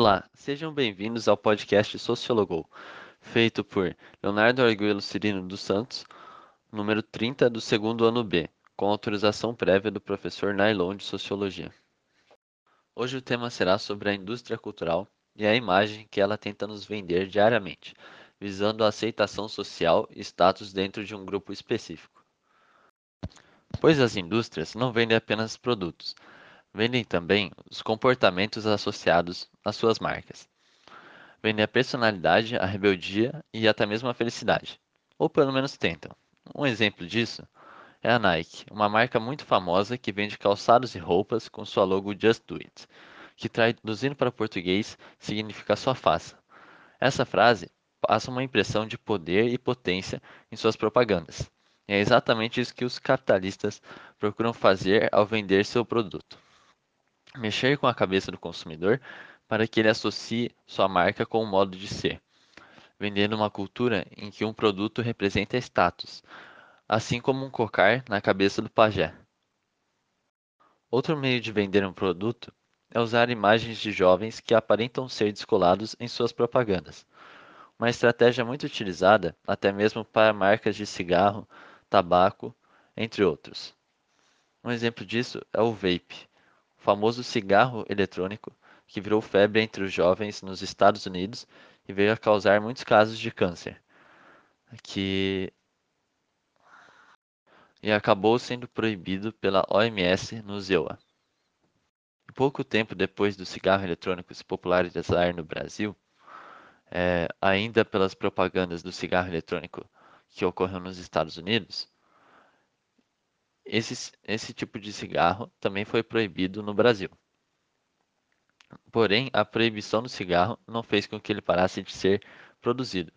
Olá, sejam bem-vindos ao podcast Sociologou, feito por Leonardo Arguello Cirino dos Santos, número 30 do segundo ano B, com autorização prévia do professor Nailon de Sociologia. Hoje o tema será sobre a indústria cultural e a imagem que ela tenta nos vender diariamente, visando a aceitação social e status dentro de um grupo específico. Pois as indústrias não vendem apenas produtos, vendem também os comportamentos associados às suas marcas. Vendem a personalidade, a rebeldia e até mesmo a felicidade, ou pelo menos tentam. Um exemplo disso é a Nike, uma marca muito famosa que vende calçados e roupas com sua logo Just Do It, que traduzindo para português significa só faça. Essa frase passa uma impressão de poder e potência em suas propagandas. E é exatamente isso que os capitalistas procuram fazer ao vender seu produto. Mexer com a cabeça do consumidor para que ele associe sua marca com o modo de ser, vendendo uma cultura em que um produto representa status, assim como um cocar na cabeça do pajé. Outro meio de vender um produto é usar imagens de jovens que aparentam ser descolados em suas propagandas. Uma estratégia muito utilizada até mesmo para marcas de cigarro, tabaco, entre outros. Um exemplo disso é o vape, o famoso cigarro eletrônico que virou febre entre os jovens nos Estados Unidos e veio a causar muitos casos de câncer, que e acabou sendo proibido pela OMS no ZEUA. Pouco tempo depois do cigarro eletrônico se popularizar no Brasil, é, ainda pelas propagandas do cigarro eletrônico que ocorreu nos Estados Unidos, esse, esse tipo de cigarro também foi proibido no Brasil. Porém, a proibição do cigarro não fez com que ele parasse de ser produzido.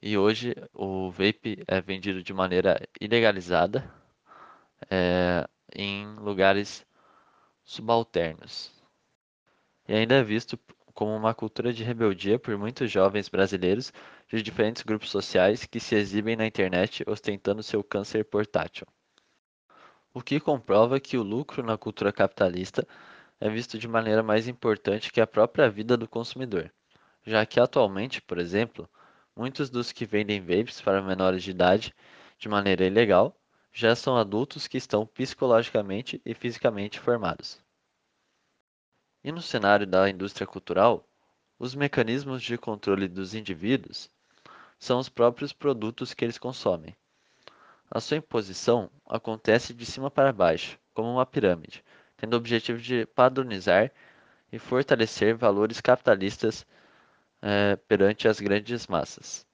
E hoje o vape é vendido de maneira ilegalizada é, em lugares subalternos. E ainda é visto como uma cultura de rebeldia por muitos jovens brasileiros de diferentes grupos sociais que se exibem na internet ostentando seu câncer portátil. O que comprova que o lucro na cultura capitalista é visto de maneira mais importante que a própria vida do consumidor, já que atualmente, por exemplo, muitos dos que vendem vapes para menores de idade de maneira ilegal já são adultos que estão psicologicamente e fisicamente formados. E no cenário da indústria cultural, os mecanismos de controle dos indivíduos são os próprios produtos que eles consomem. A sua imposição acontece de cima para baixo, como uma pirâmide, tendo o objetivo de padronizar e fortalecer valores capitalistas eh, perante as grandes massas.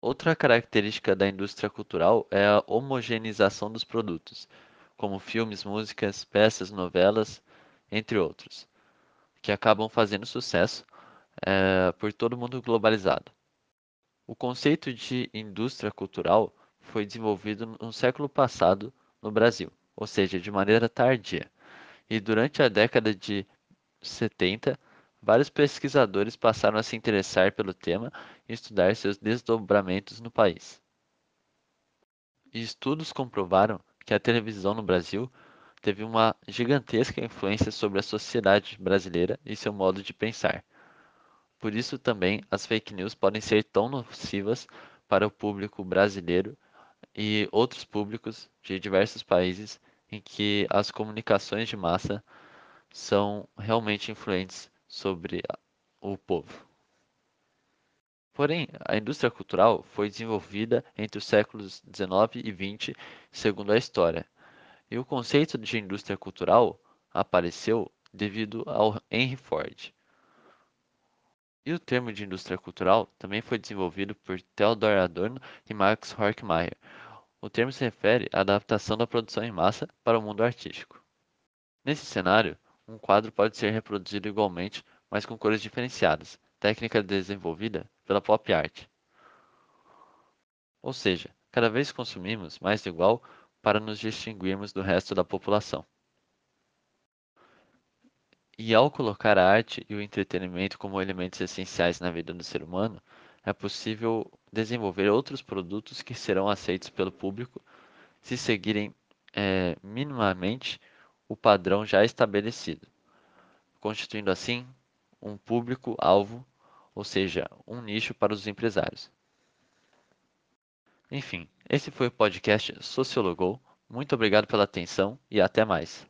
Outra característica da indústria cultural é a homogeneização dos produtos, como filmes, músicas, peças, novelas, entre outros, que acabam fazendo sucesso é, por todo mundo globalizado. O conceito de indústria cultural foi desenvolvido no século passado no Brasil, ou seja, de maneira tardia, e durante a década de 70 Vários pesquisadores passaram a se interessar pelo tema e estudar seus desdobramentos no país. E estudos comprovaram que a televisão no Brasil teve uma gigantesca influência sobre a sociedade brasileira e seu modo de pensar. Por isso também as fake news podem ser tão nocivas para o público brasileiro e outros públicos de diversos países em que as comunicações de massa são realmente influentes sobre o povo. Porém, a indústria cultural foi desenvolvida entre os séculos 19 e 20, segundo a história, e o conceito de indústria cultural apareceu devido ao Henry Ford. E o termo de indústria cultural também foi desenvolvido por Theodor Adorno e Max Horkheimer. O termo se refere à adaptação da produção em massa para o mundo artístico. Nesse cenário, um quadro pode ser reproduzido igualmente, mas com cores diferenciadas, técnica desenvolvida pela pop art. Ou seja, cada vez consumimos mais igual para nos distinguirmos do resto da população. E ao colocar a arte e o entretenimento como elementos essenciais na vida do ser humano, é possível desenvolver outros produtos que serão aceitos pelo público se seguirem é, minimamente o padrão já estabelecido, constituindo assim um público-alvo, ou seja, um nicho para os empresários. Enfim, esse foi o podcast Sociologou. Muito obrigado pela atenção e até mais.